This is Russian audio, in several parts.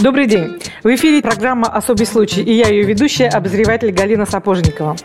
Добрый день. В эфире программа «Особый случай» и я ее ведущая, обозреватель Галина Сапожникова.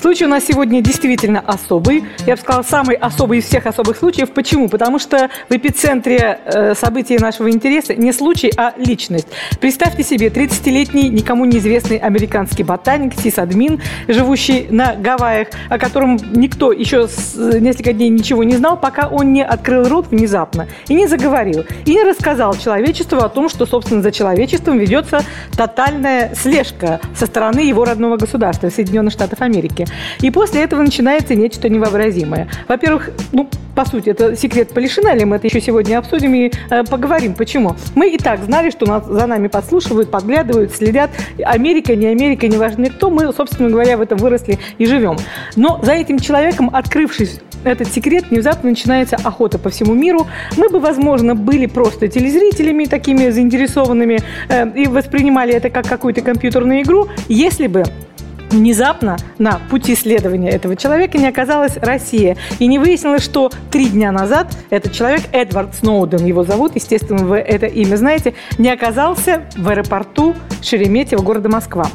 Случай у нас сегодня действительно особый. Я бы сказала, самый особый из всех особых случаев. Почему? Потому что в эпицентре э, событий нашего интереса не случай, а личность. Представьте себе 30-летний, никому неизвестный американский ботаник, сисадмин, живущий на Гавайях, о котором никто еще с, несколько дней ничего не знал, пока он не открыл рот внезапно и не заговорил, и не рассказал человечеству о том, что, собственно, за человек человечеством ведется тотальная слежка со стороны его родного государства, Соединенных Штатов Америки. И после этого начинается нечто невообразимое. Во-первых, ну, по сути, это секрет Полишинеля, мы это еще сегодня обсудим и э, поговорим. Почему? Мы и так знали, что нас, за нами подслушивают, подглядывают, следят. Америка, не Америка, не важно кто, мы, собственно говоря, в этом выросли и живем. Но за этим человеком, открывшись этот секрет, внезапно начинается охота по всему миру. Мы бы, возможно, были просто телезрителями такими заинтересованными э, и воспринимали это как какую-то компьютерную игру, если бы внезапно на пути следования этого человека не оказалась Россия. И не выяснилось, что три дня назад этот человек, Эдвард Сноуден его зовут, естественно, вы это имя знаете, не оказался в аэропорту Шереметьево города Москва.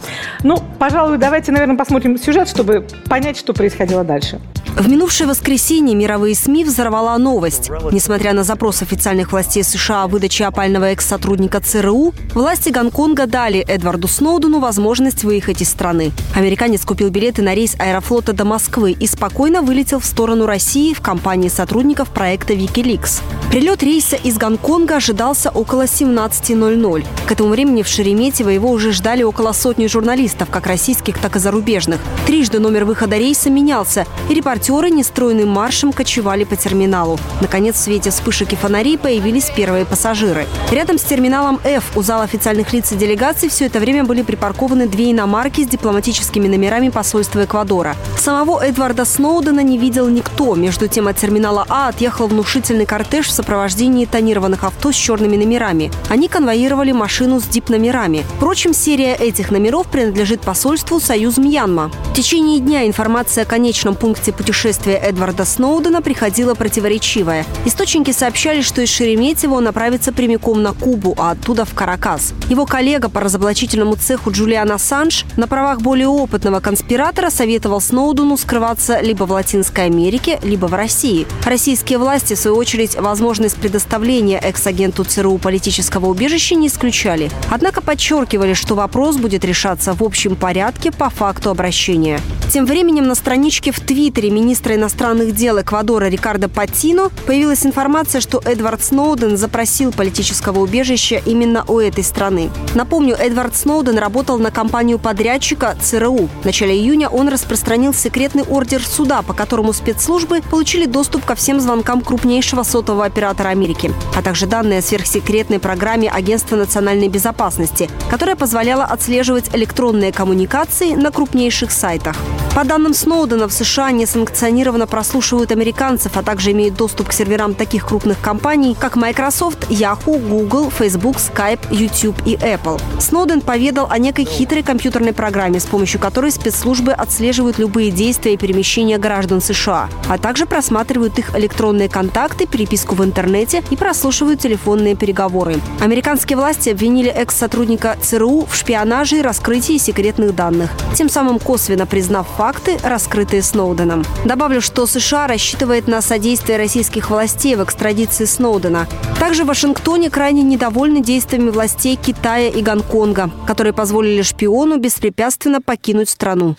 Ну, пожалуй, давайте, наверное, посмотрим сюжет, чтобы понять, что происходило дальше. В минувшее воскресенье мировые СМИ взорвала новость. Несмотря на запрос официальных властей США о выдаче опального экс-сотрудника ЦРУ, власти Гонконга дали Эдварду Сноудену возможность выехать из страны. Американец купил билеты на рейс аэрофлота до Москвы и спокойно вылетел в сторону России в компании сотрудников проекта Wikileaks. Прилет рейса из Гонконга ожидался около 17.00. К этому времени в Шереметьево его уже ждали около сотни журналистов, как российских, так и зарубежных. Трижды номер выхода рейса менялся, и репортеры нестройным маршем кочевали по терминалу. Наконец, в свете вспышек и фонарей появились первые пассажиры. Рядом с терминалом F у зала официальных лиц и делегаций все это время были припаркованы две иномарки с дипломатическими номерами посольства Эквадора. Самого Эдварда Сноудена не видел никто. Между тем от терминала А отъехал внушительный кортеж в сопровождении тонированных авто с черными номерами. Они конвоировали машину с дип-номерами. Впрочем, серия этих номеров принадлежит посольству Союз Мьянма. В течение дня информация о конечном пункте путешествия Эдварда Сноудена приходила противоречивая. Источники сообщали, что из Шереметьево он направится прямиком на Кубу, а оттуда в Каракас. Его коллега по разоблачительному цеху Джулиан Ассанж на правах более опытного конспиратора советовал Сноудену скрываться либо в Латинской Америке, либо в России. Российские власти, в свою очередь, возможно, возможность предоставления экс-агенту ЦРУ политического убежища не исключали. Однако подчеркивали, что вопрос будет решаться в общем порядке по факту обращения. Тем временем на страничке в Твиттере министра иностранных дел Эквадора Рикардо Патино появилась информация, что Эдвард Сноуден запросил политического убежища именно у этой страны. Напомню, Эдвард Сноуден работал на компанию подрядчика ЦРУ. В начале июня он распространил секретный ордер суда, по которому спецслужбы получили доступ ко всем звонкам крупнейшего сотового оператора Америки, а также данные о сверхсекретной программе Агентства национальной безопасности, которая позволяла отслеживать электронные коммуникации на крупнейших сайтах. По данным Сноудена, в США несанкционированно прослушивают американцев, а также имеют доступ к серверам таких крупных компаний, как Microsoft, Yahoo, Google, Facebook, Skype, YouTube и Apple. Сноуден поведал о некой хитрой компьютерной программе, с помощью которой спецслужбы отслеживают любые действия и перемещения граждан США, а также просматривают их электронные контакты, переписку в интернете и прослушивают телефонные переговоры. Американские власти обвинили экс-сотрудника ЦРУ в шпионаже и раскрытии секретных данных, тем самым косвенно признав факты, раскрытые Сноуденом. Добавлю, что США рассчитывает на содействие российских властей в экстрадиции Сноудена. Также в Вашингтоне крайне недовольны действиями властей Китая и Гонконга, которые позволили шпиону беспрепятственно покинуть страну.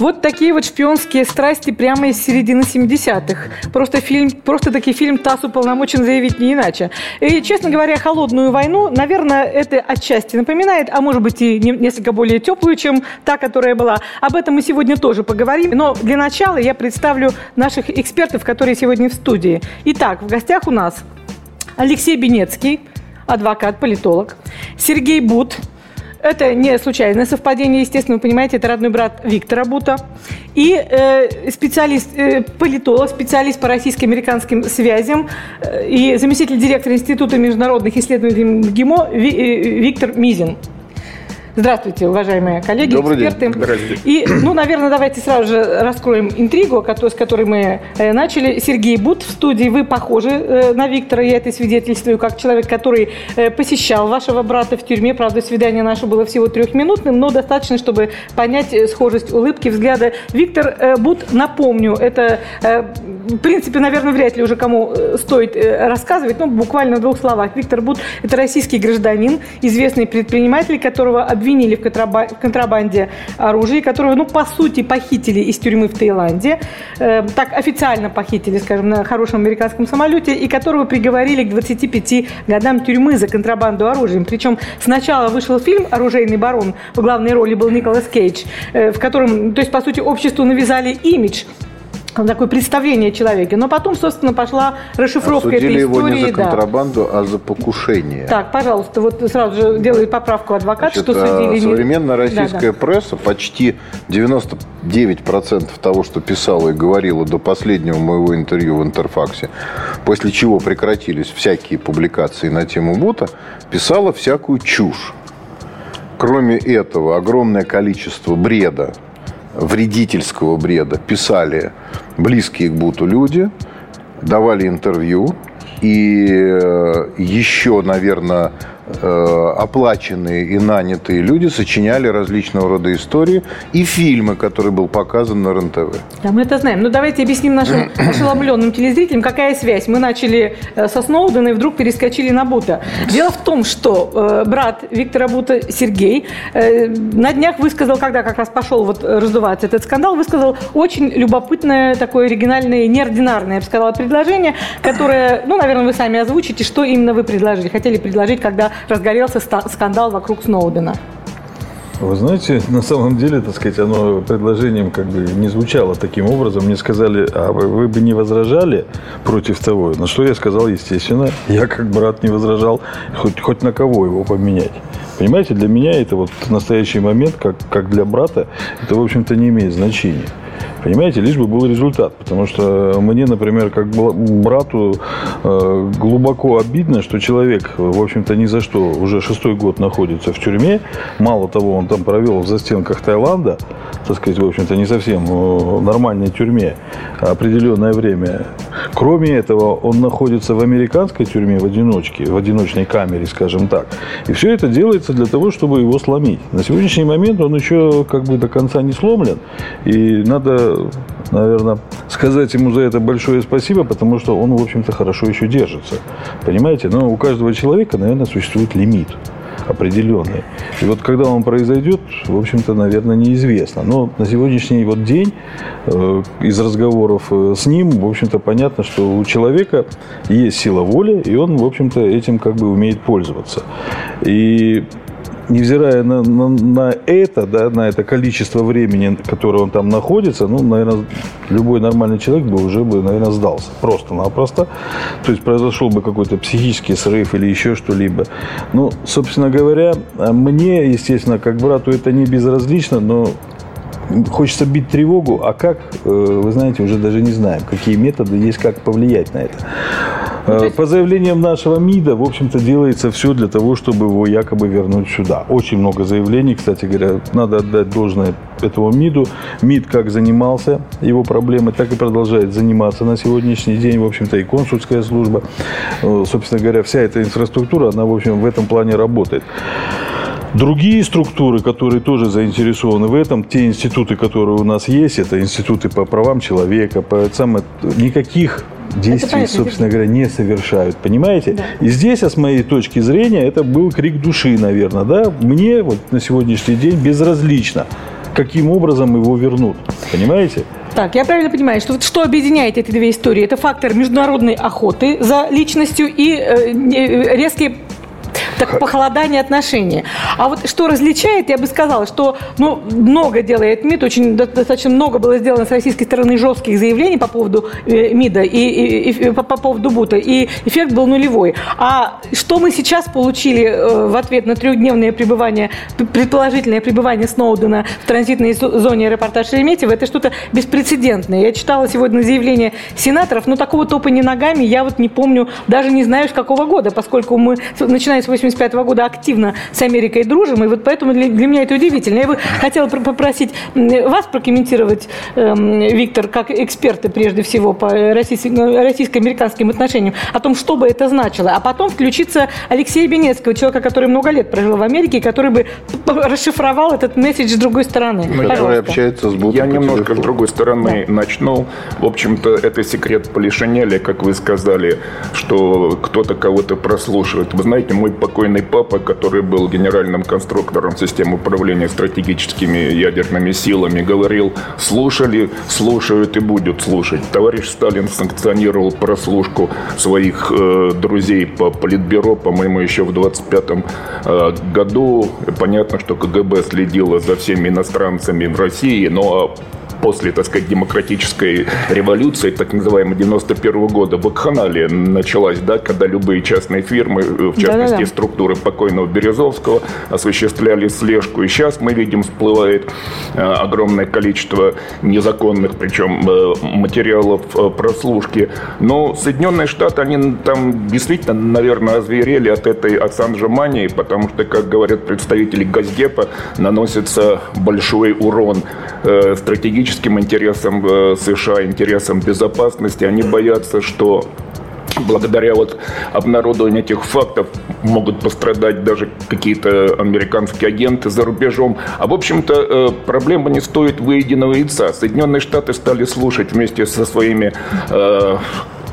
Вот такие вот шпионские страсти прямо из середины 70-х. Просто фильм, просто таки фильм ТАСС уполномочен заявить не иначе. И, честно говоря, «Холодную войну», наверное, это отчасти напоминает, а может быть и несколько более теплую, чем та, которая была. Об этом мы сегодня тоже поговорим. Но для начала я представлю наших экспертов, которые сегодня в студии. Итак, в гостях у нас Алексей Бенецкий, адвокат, политолог, Сергей Бут, это не случайное совпадение, естественно, вы понимаете, это родной брат Виктора Бута. И э, специалист, э, политолог, специалист по российско-американским связям э, и заместитель директора Института международных исследований МГИМО Ви, э, Виктор Мизин. Здравствуйте, уважаемые коллеги, Добрый эксперты. День. Здравствуйте. И, ну, наверное, давайте сразу же раскроем интригу, с которой мы э, начали. Сергей Бут в студии. Вы похожи э, на Виктора, я это свидетельствую, как человек, который э, посещал вашего брата в тюрьме. Правда, свидание наше было всего трехминутным, но достаточно, чтобы понять схожесть улыбки, взгляда. Виктор Бут, напомню, это, в принципе, наверное, вряд ли уже кому стоит рассказывать, но буквально в двух словах. Виктор Бут – это российский гражданин, известный предприниматель, которого обвинили в контрабанде оружия, которого, ну, по сути, похитили из тюрьмы в Таиланде, э, так официально похитили, скажем, на хорошем американском самолете, и которого приговорили к 25 годам тюрьмы за контрабанду оружием. Причем сначала вышел фильм «Оружейный барон», в главной роли был Николас Кейдж, э, в котором, то есть, по сути, обществу навязали имидж такое представление о человеке. Но потом, собственно, пошла расшифровка Осудили этой истории. его не за контрабанду, да. а за покушение. Так, пожалуйста, вот сразу же делает поправку адвокат, Значит, что а, судили... Современная российская да, да. пресса почти 99% того, что писала и говорила до последнего моего интервью в Интерфаксе, после чего прекратились всякие публикации на тему Бута, писала всякую чушь. Кроме этого, огромное количество бреда вредительского бреда писали близкие к Буту люди, давали интервью, и э, еще, наверное, оплаченные и нанятые люди сочиняли различного рода истории и фильмы, которые был показан на РЕН-ТВ. Да, мы это знаем. Но давайте объясним нашим ошеломленным телезрителям, какая связь. Мы начали э, со Сноудена и вдруг перескочили на Бута. Дело в том, что э, брат Виктора Бута Сергей э, на днях высказал, когда как раз пошел вот раздуваться этот скандал, высказал очень любопытное, такое оригинальное, неординарное, я бы сказала, предложение, которое, ну, наверное, вы сами озвучите, что именно вы предложили. Хотели предложить, когда разгорелся скандал вокруг Сноудена? Вы знаете, на самом деле, так сказать, оно предложением как бы не звучало таким образом. Мне сказали, а вы, вы бы не возражали против того? На что я сказал, естественно, я как брат не возражал, хоть, хоть на кого его поменять. Понимаете, для меня это вот настоящий момент, как, как для брата, это, в общем-то, не имеет значения. Понимаете, лишь бы был результат. Потому что мне, например, как брату э, глубоко обидно, что человек, в общем-то, ни за что уже шестой год находится в тюрьме. Мало того, он там провел в застенках Таиланда, так сказать, в общем-то, не совсем в нормальной тюрьме определенное время. Кроме этого, он находится в американской тюрьме в одиночке, в одиночной камере, скажем так. И все это делается для того, чтобы его сломить. На сегодняшний момент он еще как бы до конца не сломлен. И надо наверное, сказать ему за это большое спасибо, потому что он, в общем-то, хорошо еще держится. Понимаете? Но у каждого человека, наверное, существует лимит определенный. И вот когда он произойдет, в общем-то, наверное, неизвестно. Но на сегодняшний вот день э, из разговоров э, с ним, в общем-то, понятно, что у человека есть сила воли, и он, в общем-то, этим как бы умеет пользоваться. И невзирая на, на, на это, да, на это количество времени, которое он там находится, ну, наверное, любой нормальный человек бы уже бы, наверное, сдался. Просто-напросто. То есть произошел бы какой-то психический срыв или еще что-либо. Ну, собственно говоря, мне, естественно, как брату это не безразлично, но хочется бить тревогу, а как, э, вы знаете, уже даже не знаем, какие методы есть, как повлиять на это. Э, по заявлениям нашего МИДа, в общем-то, делается все для того, чтобы его якобы вернуть сюда. Очень много заявлений, кстати говоря, надо отдать должное этому МИДу. МИД как занимался его проблемой, так и продолжает заниматься на сегодняшний день, в общем-то, и консульская служба. Э, собственно говоря, вся эта инфраструктура, она, в общем, в этом плане работает. Другие структуры, которые тоже заинтересованы в этом, те институты, которые у нас есть, это институты по правам человека, по самым, никаких действий, собственно говоря, не совершают. Понимаете? Да. И здесь, а с моей точки зрения, это был крик души, наверное. Да? Мне вот на сегодняшний день безразлично, каким образом его вернут. Понимаете? Так, я правильно понимаю, что вот что объединяет эти две истории? Это фактор международной охоты за личностью и э, резкие так похолодание отношений. А вот что различает, я бы сказала, что ну, много делает МИД, очень достаточно много было сделано с российской стороны жестких заявлений по поводу э, МИДа и, и, и по, по поводу Бута, и эффект был нулевой. А что мы сейчас получили э, в ответ на трехдневное пребывание, предположительное пребывание Сноудена в транзитной зоне аэропорта Шереметьево, это что-то беспрецедентное. Я читала сегодня заявление сенаторов, но такого топа не ногами я вот не помню, даже не знаю с какого года, поскольку мы, начиная с 8 85 года активно с Америкой дружим, и вот поэтому для, для меня это удивительно. Я бы хотела попросить вас прокомментировать, эм, Виктор, как эксперты прежде всего по российско-американским отношениям, о том, что бы это значило, а потом включиться Алексея Бенецкого, человека, который много лет прожил в Америке, который бы расшифровал этот месседж с другой стороны. Ну, который общается с Я немножко с другой стороны да. начну. В общем-то, это секрет Полишинеля, как вы сказали, что кто-то кого-то прослушивает. Вы знаете, мой покойный папа, который был генеральным конструктором системы управления стратегическими ядерными силами, говорил, слушали, слушают и будут слушать. Товарищ Сталин санкционировал прослушку своих э, друзей по политбюро, по-моему, еще в 25 э, году. Понятно, что КГБ следило за всеми иностранцами в России, но после, так сказать, демократической революции, так называемой 91 года, вакханалия началась, да, когда любые частные фирмы, э, в частности, Да-да-да. структуры покойного Березовского, осуществляли слежку. И сейчас мы видим, всплывает э, огромное количество незаконных, причем э, материалов прослушки. Но Соединенные Штаты, они там действительно, наверное, озверели от этой ассанжемании, потому что, как говорят представители Газдепа, наносится большой урон стратегически стратегическим интересам э, США, интересам безопасности. Они боятся, что благодаря вот обнародованию этих фактов могут пострадать даже какие-то американские агенты за рубежом. А в общем-то э, проблема не стоит выеденного яйца. Соединенные Штаты стали слушать вместе со своими э,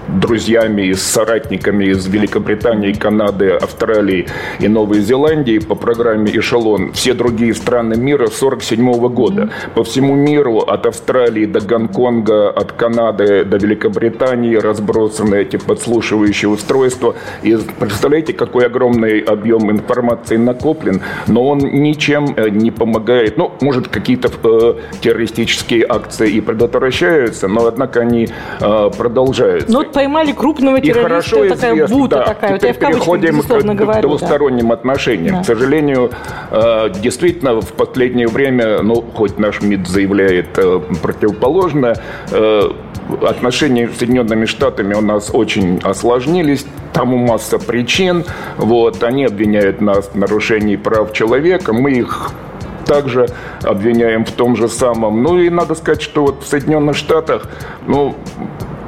друзьями и соратниками из Великобритании, Канады, Австралии и Новой Зеландии по программе «Эшелон» все другие страны мира 1947 года. По всему миру, от Австралии до Гонконга, от Канады до Великобритании разбросаны эти подслушивающие устройства. И представляете, какой огромный объем информации накоплен, но он ничем э, не помогает. Ну, может, какие-то э, террористические акции и предотвращаются, но, однако, они э, продолжаются. Ну, поймали крупного террориста, и хорошо такая известно, бута да. такая. Теперь вот я в переходим к, говорю, двусторонним да. отношениям. Да. К сожалению, э, действительно, в последнее время, ну, хоть наш МИД заявляет э, противоположное, э, отношения с Соединенными Штатами у нас очень осложнились. Тому масса причин. Вот, они обвиняют нас в нарушении прав человека. Мы их также обвиняем в том же самом. Ну и надо сказать, что вот в Соединенных Штатах, ну,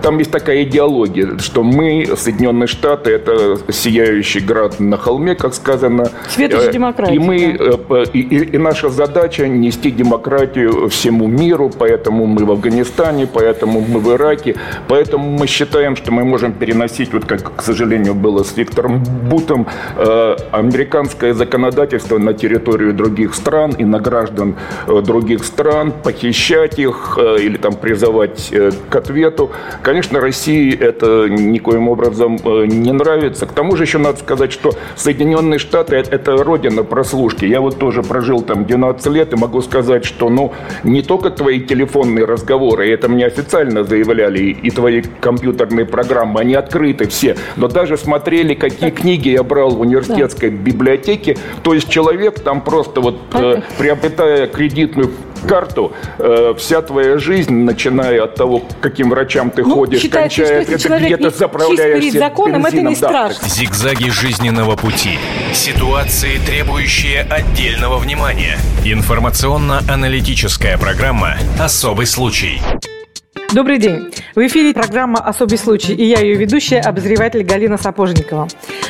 там есть такая идеология, что мы, Соединенные Штаты, это сияющий град на холме, как сказано. Светоч э, демократии. И, мы, да. Э, и, и, и наша задача нести демократию всему миру, поэтому мы в Афганистане, поэтому мы в Ираке, поэтому мы считаем, что мы можем переносить, вот как, к сожалению, было с Виктором Бутом, э, американское законодательство на территорию других стран и на граждан других стран, похищать их или там призывать к ответу. Конечно, России это никоим образом э, не нравится. К тому же еще надо сказать, что Соединенные Штаты – это родина прослушки. Я вот тоже прожил там 12 лет и могу сказать, что ну, не только твои телефонные разговоры, это мне официально заявляли, и твои компьютерные программы, они открыты все, но даже смотрели, какие книги я брал в университетской библиотеке. То есть человек там просто вот, э, приобретая кредитную карту, э, вся твоя жизнь, начиная от того, каким врачам ты ну, ходишь, кончая это где-то заправляешься законом, это не страшно. Да. Зигзаги жизненного пути. Ситуации, требующие отдельного внимания. Информационно-аналитическая программа «Особый случай». Добрый день. В эфире программа «Особый случай» и я ее ведущая, обозреватель Галина Сапожникова.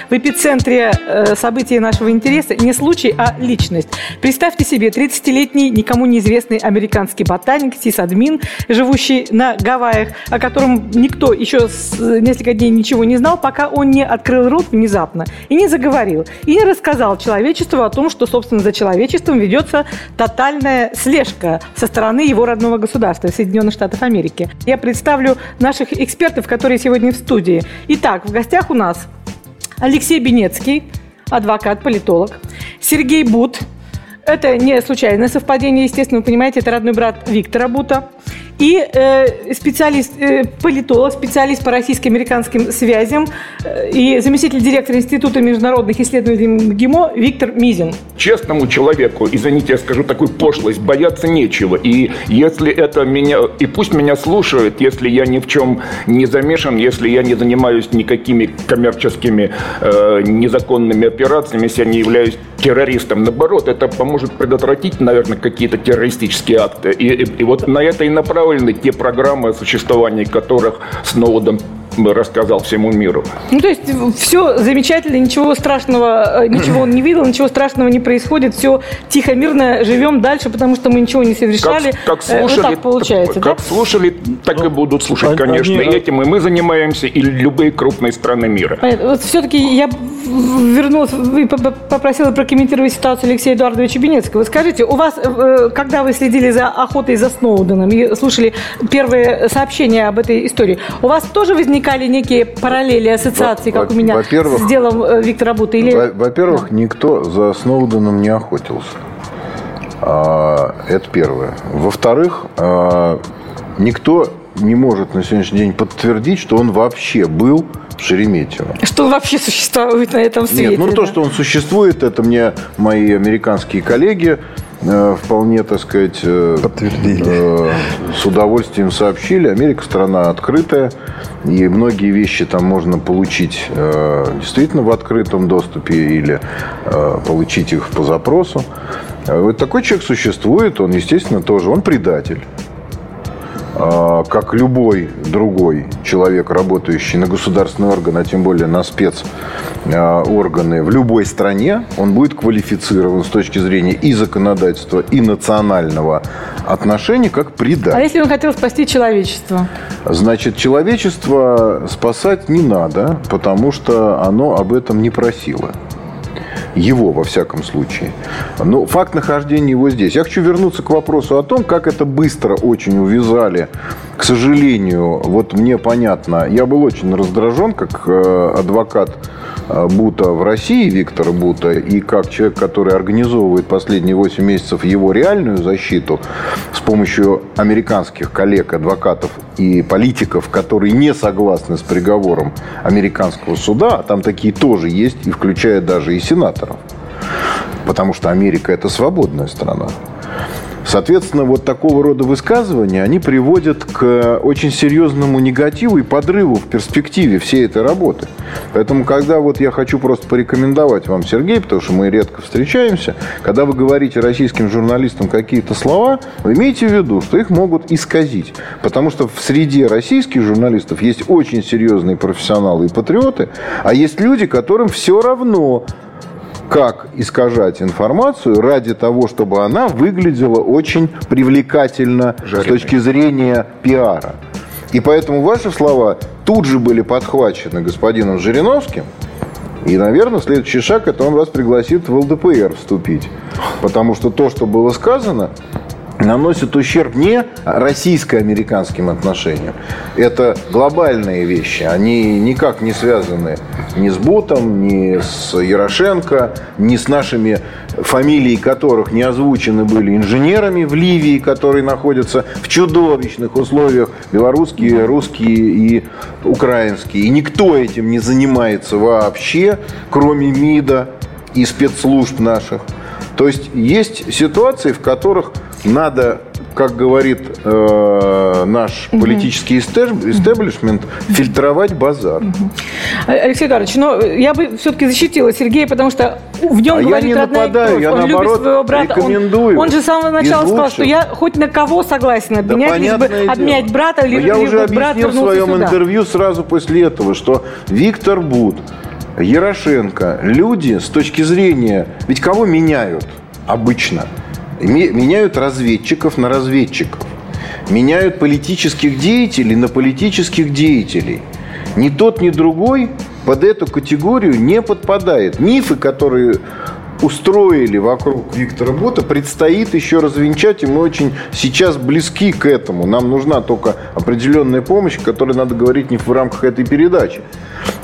В эпицентре э, событий нашего интереса не случай, а личность. Представьте себе 30-летний, никому неизвестный американский ботаник, сисадмин, живущий на Гавайях, о котором никто еще с несколько дней ничего не знал, пока он не открыл рот внезапно и не заговорил, и не рассказал человечеству о том, что, собственно, за человечеством ведется тотальная слежка со стороны его родного государства, Соединенных Штатов Америки. Я представлю наших экспертов, которые сегодня в студии. Итак, в гостях у нас Алексей Бенецкий, адвокат, политолог, Сергей Бут, это не случайное совпадение, естественно, вы понимаете, это родной брат Виктора Бута. И э, специалист, э, политолог, специалист по российско-американским связям э, и заместитель директора Института международных исследований МГИМО Виктор Мизин. Честному человеку, извините, я скажу такую пошлость, бояться нечего. И если это меня, и пусть меня слушают, если я ни в чем не замешан, если я не занимаюсь никакими коммерческими э, незаконными операциями, если я не являюсь террористом. Наоборот, это поможет предотвратить, наверное, какие-то террористические акты. И, и, и вот на это и направлены те программы, о существовании которых Сноуден рассказал всему миру. Ну, то есть все замечательно, ничего страшного, э, ничего он не видел, ничего страшного не происходит, все тихо, мирно живем дальше, потому что мы ничего не совершали. Как, как слушали, вот так получается, как да? слушали, так ну, и будут слушать, они, конечно. Они... И этим и мы занимаемся, и любые крупные страны мира. Понятно. Вот все-таки я вернулась и попросила прокомментировать ситуацию Алексея Эдуардовича Бенецкого. Скажите, у вас, э, когда вы следили за охотой за Сноуденом и слушали первые сообщения об этой истории, у вас тоже возник возникали некие параллели, ассоциации, как у меня с делом э, Виктора Бута? Или... Во-первых, никто за Сноуденом не охотился. А, это первое. Во-вторых, а, никто не может на сегодняшний день подтвердить, что он вообще был в Шереметьево. Что он вообще существует на этом свете? Нет, ну да? то, что он существует, это мне мои американские коллеги Э, вполне, так сказать, э, подтвердили. Э, с удовольствием сообщили. Америка страна открытая, и многие вещи там можно получить действительно в открытом доступе или получить их по запросу. Вот такой человек существует, он, естественно, тоже, он предатель. А, как любой другой человек, работающий на государственные органы, а тем более на спецорганы в любой стране, он будет квалифицирован с точки зрения и законодательства, и национального отношения как предатель. А если он хотел спасти человечество? Значит, человечество спасать не надо, потому что оно об этом не просило. Его, во всяком случае. Но факт нахождения его здесь. Я хочу вернуться к вопросу о том, как это быстро очень увязали. К сожалению, вот мне понятно, я был очень раздражен, как э, адвокат Бута в России, Виктора Бута, и как человек, который организовывает последние 8 месяцев его реальную защиту с помощью американских коллег, адвокатов и политиков, которые не согласны с приговором американского суда, а там такие тоже есть, и включая даже и сенаторов. Потому что Америка – это свободная страна. Соответственно, вот такого рода высказывания, они приводят к очень серьезному негативу и подрыву в перспективе всей этой работы. Поэтому, когда вот я хочу просто порекомендовать вам, Сергей, потому что мы редко встречаемся, когда вы говорите российским журналистам какие-то слова, вы имейте в виду, что их могут исказить. Потому что в среде российских журналистов есть очень серьезные профессионалы и патриоты, а есть люди, которым все равно, как искажать информацию ради того, чтобы она выглядела очень привлекательно Жареный. с точки зрения пиара. И поэтому ваши слова тут же были подхвачены господином Жириновским. И, наверное, следующий шаг – это он вас пригласит в ЛДПР вступить. Потому что то, что было сказано, наносит ущерб не российско-американским отношениям. Это глобальные вещи. Они никак не связаны ни с Бутом, ни с Ярошенко, ни с нашими фамилии которых не озвучены были инженерами в Ливии, которые находятся в чудовищных условиях, белорусские, русские и украинские. И никто этим не занимается вообще, кроме МИДа и спецслужб наших. То есть есть ситуации, в которых надо как говорит э, наш угу. политический истеблишмент, фильтровать базар. Угу. Алексей Эдуардович, но я бы все-таки защитила Сергея, потому что в нем а говорит я не нападаю. Я он наоборот, любит своего брата. Рекомендую. Он, он же с самого начала сказал, что я хоть на кого согласен обменять, да, лишь бы обменять брата, либо, я уже объяснил в своем сюда. интервью сразу после этого, что Виктор Буд, Ярошенко, люди с точки зрения... Ведь кого меняют обычно – меняют разведчиков на разведчиков, меняют политических деятелей на политических деятелей. Ни тот, ни другой под эту категорию не подпадает. Мифы, которые устроили вокруг Виктора Бута, предстоит еще развенчать, и мы очень сейчас близки к этому. Нам нужна только определенная помощь, о которой надо говорить не в рамках этой передачи.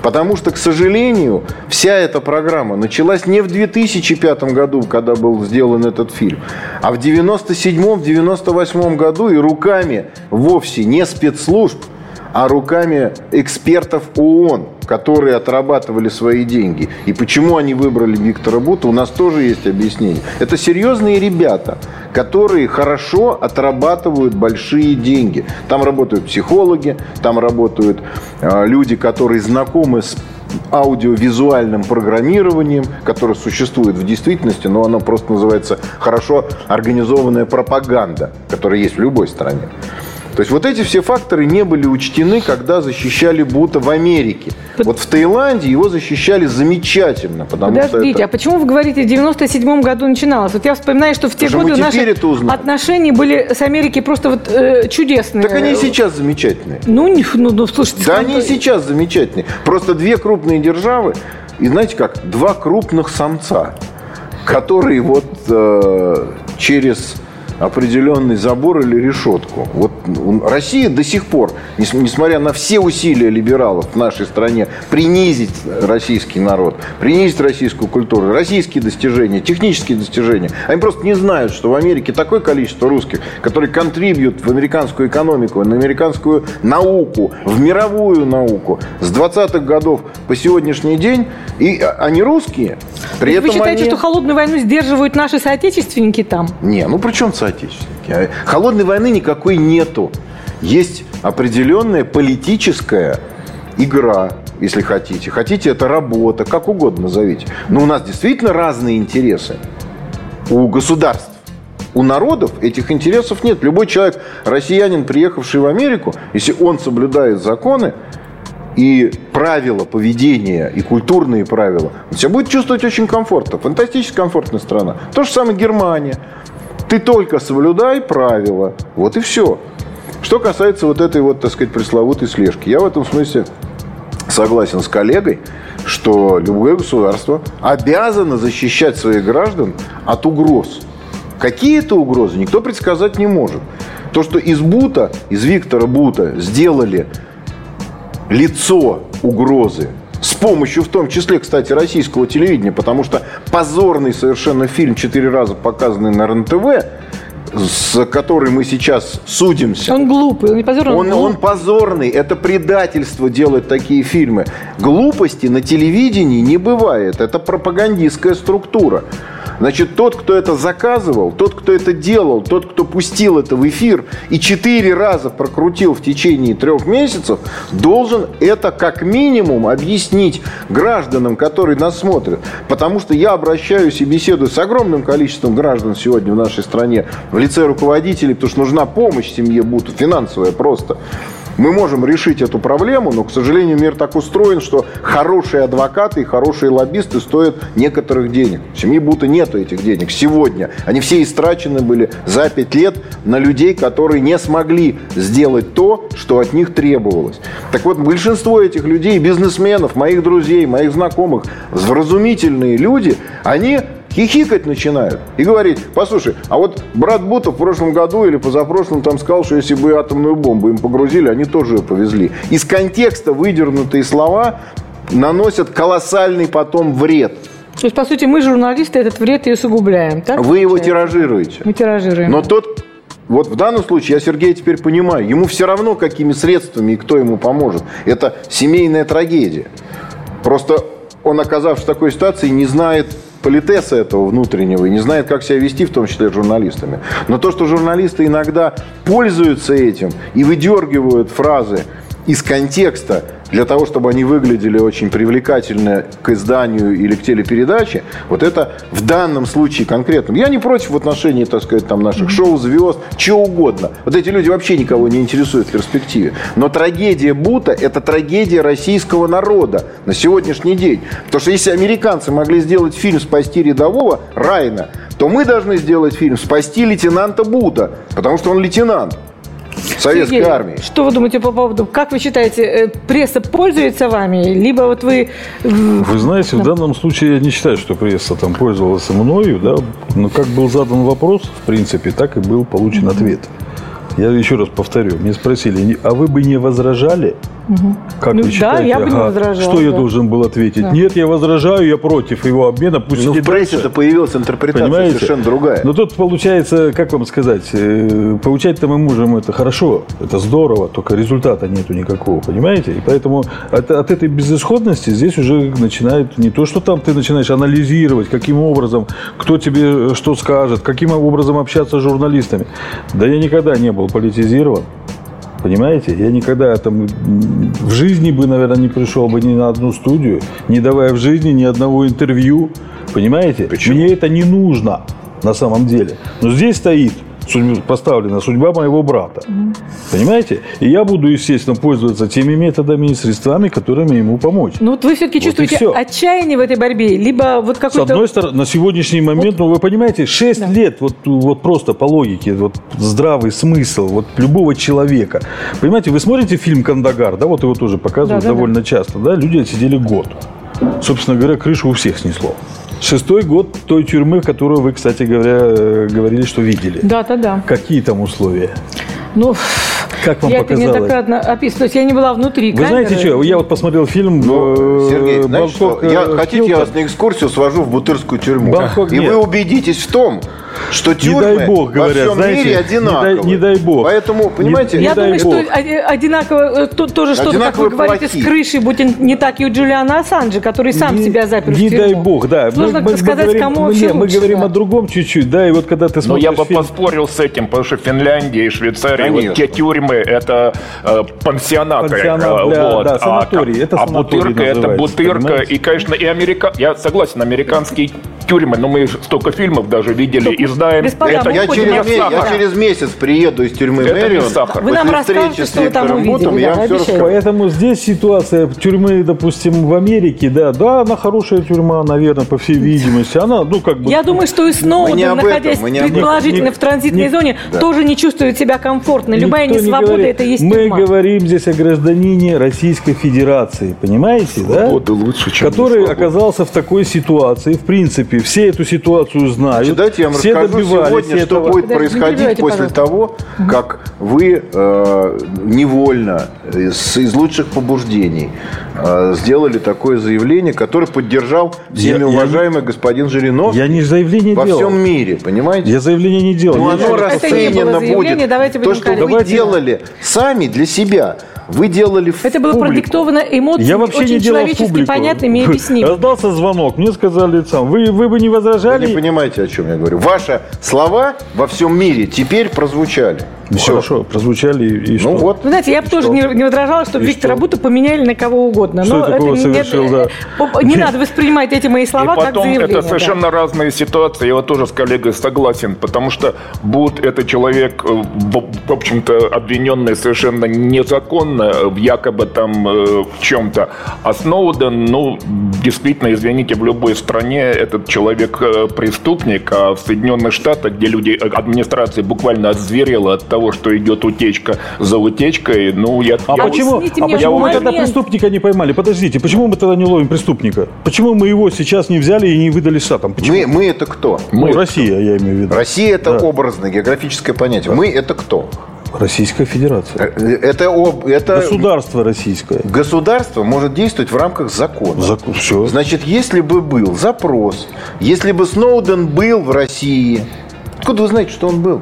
Потому что, к сожалению, вся эта программа началась не в 2005 году, когда был сделан этот фильм, а в 97-98 году и руками вовсе не спецслужб, а руками экспертов ООН, которые отрабатывали свои деньги. И почему они выбрали Виктора Бута, у нас тоже есть объяснение. Это серьезные ребята, которые хорошо отрабатывают большие деньги. Там работают психологи, там работают э, люди, которые знакомы с аудиовизуальным программированием, которое существует в действительности, но оно просто называется хорошо организованная пропаганда, которая есть в любой стране. То есть вот эти все факторы не были учтены, когда защищали Бута в Америке. Вот в Таиланде его защищали замечательно, потому Подождите, что это... а почему вы говорите, в 97 году начиналось? Вот я вспоминаю, что в те Потому годы наши отношения были с Америкой просто вот э, чудесные. Так они и сейчас замечательные. Ну, ну, ну слушайте. Да они и сейчас замечательные. Просто две крупные державы, и знаете как, два крупных самца, которые вот э, через определенный забор или решетку. Вот Россия до сих пор, несмотря на все усилия либералов в нашей стране принизить российский народ, принизить российскую культуру, российские достижения, технические достижения, они просто не знают, что в Америке такое количество русских, которые контрибьют в американскую экономику, на американскую науку, в мировую науку с 20-х годов по сегодняшний день, и они русские. При этом Вы считаете, они... что холодную войну сдерживают наши соотечественники там? Не, ну при чем соотечественники? А холодной войны никакой нету. Есть определенная политическая игра, если хотите. Хотите, это работа, как угодно назовите. Но у нас действительно разные интересы у государств. У народов этих интересов нет. Любой человек, россиянин, приехавший в Америку, если он соблюдает законы, и правила поведения, и культурные правила, он себя будет чувствовать очень комфортно. Фантастически комфортная страна. То же самое Германия. Ты только соблюдай правила. Вот и все. Что касается вот этой вот, так сказать, пресловутой слежки. Я в этом смысле согласен с коллегой, что любое государство обязано защищать своих граждан от угроз. Какие это угрозы, никто предсказать не может. То, что из Бута, из Виктора Бута сделали лицо угрозы, с помощью, в том числе, кстати, российского телевидения, потому что позорный совершенно фильм четыре раза показанный на РНТВ, с которой мы сейчас судимся. Он глупый, он не позорный. Он, он, он позорный. Это предательство делать такие фильмы. Глупости на телевидении не бывает. Это пропагандистская структура. Значит, тот, кто это заказывал, тот, кто это делал, тот, кто пустил это в эфир и четыре раза прокрутил в течение трех месяцев, должен это как минимум объяснить гражданам, которые нас смотрят. Потому что я обращаюсь и беседую с огромным количеством граждан сегодня в нашей стране в лице руководителей, потому что нужна помощь семье Буту, финансовая просто. Мы можем решить эту проблему, но, к сожалению, мир так устроен, что хорошие адвокаты и хорошие лоббисты стоят некоторых денег. В семье Бута нету этих денег сегодня. Они все истрачены были за пять лет на людей, которые не смогли сделать то, что от них требовалось. Так вот, большинство этих людей, бизнесменов, моих друзей, моих знакомых, вразумительные люди, они хихикать начинают и говорить, послушай, а вот брат Бутов в прошлом году или позапрошлом там сказал, что если бы атомную бомбу им погрузили, они тоже ее повезли. Из контекста выдернутые слова наносят колоссальный потом вред. То есть, по сути, мы, журналисты, этот вред и усугубляем, так? Вы его тиражируете. Мы тиражируем. Но тот, вот в данном случае я Сергея теперь понимаю, ему все равно, какими средствами и кто ему поможет. Это семейная трагедия. Просто он, оказавшись в такой ситуации, не знает политеса этого внутреннего и не знает, как себя вести, в том числе журналистами. Но то, что журналисты иногда пользуются этим и выдергивают фразы из контекста для того, чтобы они выглядели очень привлекательно к изданию или к телепередаче, вот это в данном случае конкретном. Я не против в отношении, так сказать, там наших шоу, звезд, чего угодно. Вот эти люди вообще никого не интересуют в перспективе. Но трагедия Бута – это трагедия российского народа на сегодняшний день. Потому что если американцы могли сделать фильм «Спасти рядового» Райна, то мы должны сделать фильм «Спасти лейтенанта Бута», потому что он лейтенант. Советской Сергей, армии. Что вы думаете по поводу, как вы считаете, э, пресса пользуется вами, либо вот вы... Вы знаете, в данном случае я не считаю, что пресса там пользовалась мною, да, но как был задан вопрос, в принципе, так и был получен ответ. Я еще раз повторю, мне спросили, а вы бы не возражали? Как Ну вы да, считаете? я бы не возражал, Что я да. должен был ответить? Да. Нет, я возражаю, я против его обмена. Пусть Ну, в прессе это появилась интерпретация Понимаете? совершенно другая. Но тут получается, как вам сказать, э, получать-то мы можем это хорошо, это здорово, только результата нету никакого, понимаете? И поэтому от, от этой безысходности здесь уже начинает не то, что там ты начинаешь анализировать, каким образом, кто тебе что скажет, каким образом общаться с журналистами. Да я никогда не был политизирован. Понимаете? Я никогда там в жизни бы, наверное, не пришел бы ни на одну студию, не давая в жизни ни одного интервью. Понимаете? Мне это не нужно на самом деле. Но здесь стоит поставлена судьба моего брата. Понимаете? И я буду, естественно, пользоваться теми методами и средствами, которыми ему помочь. Ну вот вы все-таки Вот чувствуете всё. отчаяние в этой борьбе, либо вот С какой-то... одной стороны, на сегодняшний момент, ну вы понимаете, 6 лет, вот, вот просто по логике, вот здравый смысл вот любого человека. Понимаете, вы смотрите фильм «Кандагар», да, вот его тоже показывают Да-да-да. довольно часто, да, люди отсидели год. Собственно говоря, крышу у всех снесло. Шестой год той тюрьмы, которую вы, кстати говоря, э, говорили, что видели. Да-да-да. Какие там условия? Ну, Как вам я это показалось? неоднократно описываю. То есть я не была внутри Вы знаете камеры. что, я вот посмотрел фильм Ну, э, Сергей, знаете что? «Бангкок, Я, э, хотите, я Хилтон». вас на экскурсию свожу в Бутырскую тюрьму. Бангкок и нет. вы убедитесь в том, что тюрьмы дай бог, говорят, во всем знаете, мире не дай- одинаковые. не дай бог. Поэтому, понимаете, Не Я дай думаю, что бог. оди- одинаково, э, то- тоже что-то, как Одинаково вы говорите, с крышей, будь он не так и у Джулиана Ассанжа, который сам Не- себя запер Не дай бог, да. Сложно сказать, говорим, кому мы, вообще не, мы говорим да. о другом чуть-чуть, да, и вот когда ты Но смотришь я бы фильм- поспорил с этим, потому что Финляндия и Швейцария, вот те тюрьмы, это э, пансионаты. Пансионат э, для- вот. да, санаторий. Это а санаторий бутырка это бутырка. понимаете? И, конечно, и Америка... Я согласен, американские тюрьмы, но мы столько фильмов даже видели и знаем. Господа, это я через, от ме- я через месяц приеду из тюрьмы Это не Мэрион. сахар. Вы нам расскажете, что вы там увидели, Бутом да, я все обещаю. расскажу. Поэтому здесь ситуация тюрьмы, допустим, в Америке, да, да, она хорошая тюрьма, наверное, по всей видимости. Она, ну, как бы... Я думаю, что и не Сноуден, этом, находясь не этом. предположительно Ник- в транзитной ник- зоне, тоже не чувствует себя комфортно. Любая Никто не несвобода говорит. это есть Мы тюрьма. говорим здесь о гражданине Российской Федерации, понимаете, да? Свобода лучше, чем Который оказался в такой ситуации, в принципе, все эту ситуацию знают. Значит, Давайте я вам все расскажу сегодня, что этого. будет Подожди, происходить после пожалуйста. того, как вы э, невольно, э, с- из лучших побуждений э, сделали такое заявление, которое поддержал всеми Я- я уважаемый господин Жириновский Я не заявление во делал. всем мире, понимаете? Я заявление не делал. Ну, Я оно расценено будет. давайте То, что вы делали сами для себя, вы делали в Это было публику. продиктовано эмоциями, Я вообще очень не делал человечески публику. понятными и объяснимыми. Раздался звонок, мне сказали сам, вы, вы бы не Вы возражали? не понимаете, о чем я говорю. Ваши слова во всем мире теперь прозвучали. Всё. Хорошо, прозвучали и, и что? Ну вот. Вы знаете, я бы тоже не, не возражала, чтобы И Виктора что? Бута поменяли на кого угодно. Что Но это не- совершил, да? Поп- Не надо воспринимать эти мои слова И как потом заявление. это да. совершенно разные ситуации. Я вот тоже с коллегой согласен, потому что Бут это человек, э, в общем-то, обвиненный совершенно незаконно, э, в якобы там э, в чем-то. А Сноуден, ну, действительно, извините, в любой стране этот человек э, преступник, а в Соединенных Штатах, где люди, э, администрация буквально озверела от того, что идет утечка за утечкой, ну, я... А я- почему, а почему мы момент. тогда преступника не поймали? Подождите, почему мы тогда не ловим преступника? Почему мы его сейчас не взяли и не выдали штатам? Почему? Мы, мы это кто? Ну, Мы- Россия, я имею в виду. Россия это Да. образное географическое понятие. Мы это кто? Российская Федерация. Э, Это, об- это Государство российское. государство может действовать в рамках закона. Заку- всё. Значит, если бы был запрос, если бы Сноуден был в России, откуда вы знаете, что он был?